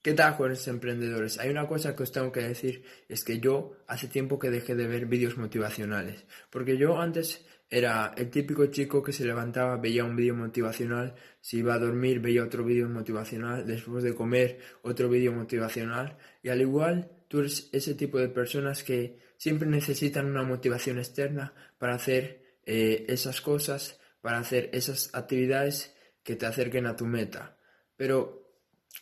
¿Qué tal, jóvenes emprendedores? Hay una cosa que os tengo que decir, es que yo hace tiempo que dejé de ver vídeos motivacionales, porque yo antes era el típico chico que se levantaba, veía un vídeo motivacional, si iba a dormir veía otro vídeo motivacional, después de comer otro vídeo motivacional, y al igual tú eres ese tipo de personas que siempre necesitan una motivación externa para hacer eh, esas cosas, para hacer esas actividades que te acerquen a tu meta. Pero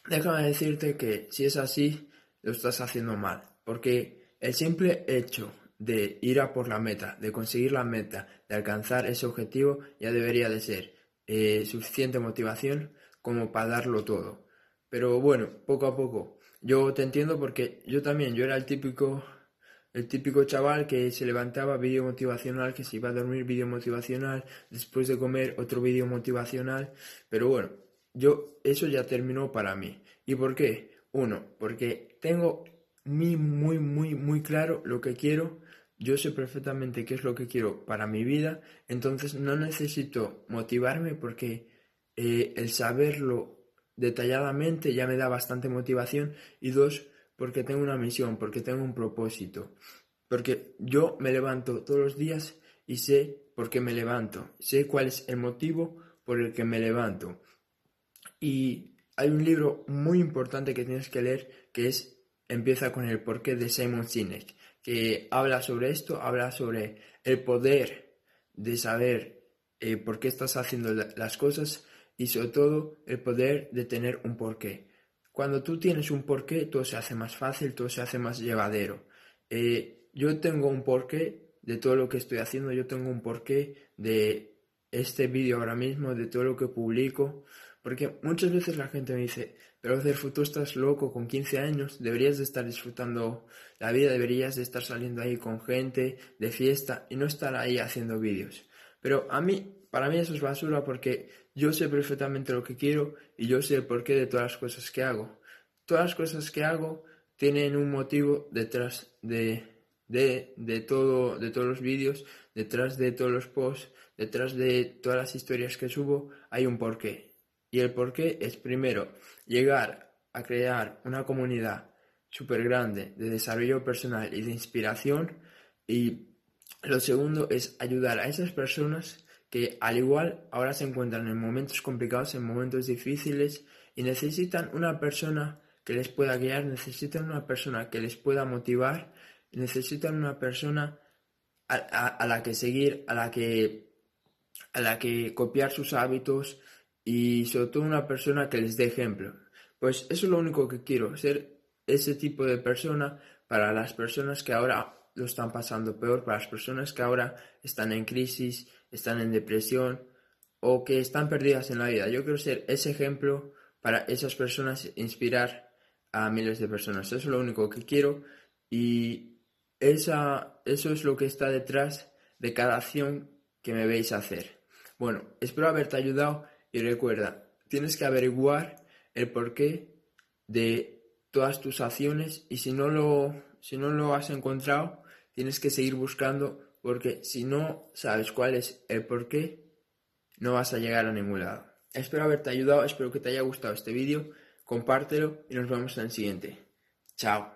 déjame decirte que si es así, lo estás haciendo mal, porque el simple hecho de ir a por la meta, de conseguir la meta, de alcanzar ese objetivo, ya debería de ser eh, suficiente motivación como para darlo todo. Pero bueno, poco a poco. Yo te entiendo porque yo también, yo era el típico, el típico chaval que se levantaba vídeo motivacional, que se iba a dormir vídeo motivacional, después de comer otro vídeo motivacional. Pero bueno, yo eso ya terminó para mí. ¿Y por qué? Uno, porque tengo muy, muy, muy, muy claro lo que quiero. Yo sé perfectamente qué es lo que quiero para mi vida. Entonces no necesito motivarme porque eh, el saberlo detalladamente ya me da bastante motivación. Y dos, porque tengo una misión, porque tengo un propósito. Porque yo me levanto todos los días y sé por qué me levanto. Sé cuál es el motivo por el que me levanto. Y hay un libro muy importante que tienes que leer que es Empieza con el porqué de Simon Sinek, que habla sobre esto, habla sobre el poder de saber eh, por qué estás haciendo las cosas y sobre todo el poder de tener un porqué. Cuando tú tienes un porqué, todo se hace más fácil, todo se hace más llevadero. Eh, yo tengo un porqué de todo lo que estoy haciendo, yo tengo un porqué de este vídeo ahora mismo, de todo lo que publico, porque muchas veces la gente me dice, pero Cerfu, tú estás loco con 15 años, deberías de estar disfrutando la vida, deberías de estar saliendo ahí con gente, de fiesta, y no estar ahí haciendo vídeos. Pero a mí, para mí eso es basura porque yo sé perfectamente lo que quiero y yo sé el porqué de todas las cosas que hago. Todas las cosas que hago tienen un motivo detrás de, de, de, todo, de todos los vídeos, detrás de todos los posts, detrás de todas las historias que subo, hay un porqué. Y el porqué es primero llegar a crear una comunidad súper grande de desarrollo personal y de inspiración. Y lo segundo es ayudar a esas personas que al igual ahora se encuentran en momentos complicados, en momentos difíciles y necesitan una persona que les pueda guiar, necesitan una persona que les pueda motivar, necesitan una persona a, la que seguir, a la que, a la que copiar sus hábitos, y sobre todo una persona que les dé ejemplo. Pues eso es lo único que quiero, ser ese tipo de persona para las personas que ahora lo están pasando peor, para las personas que ahora están en crisis, están en depresión o que están perdidas en la vida. Yo quiero ser ese ejemplo para esas personas, inspirar a miles de personas. Eso es lo único que quiero y esa, eso es lo que está detrás de cada acción que me veis hacer. Bueno, espero haberte ayudado y recuerda, tienes que averiguar el porqué de todas tus acciones y si no lo, si no lo has encontrado, tienes que seguir buscando porque si no sabes cuál es el porqué, no vas a llegar a ningún lado. Espero haberte ayudado, espero que te haya gustado este vídeo, compártelo y nos vemos en el siguiente. Chao.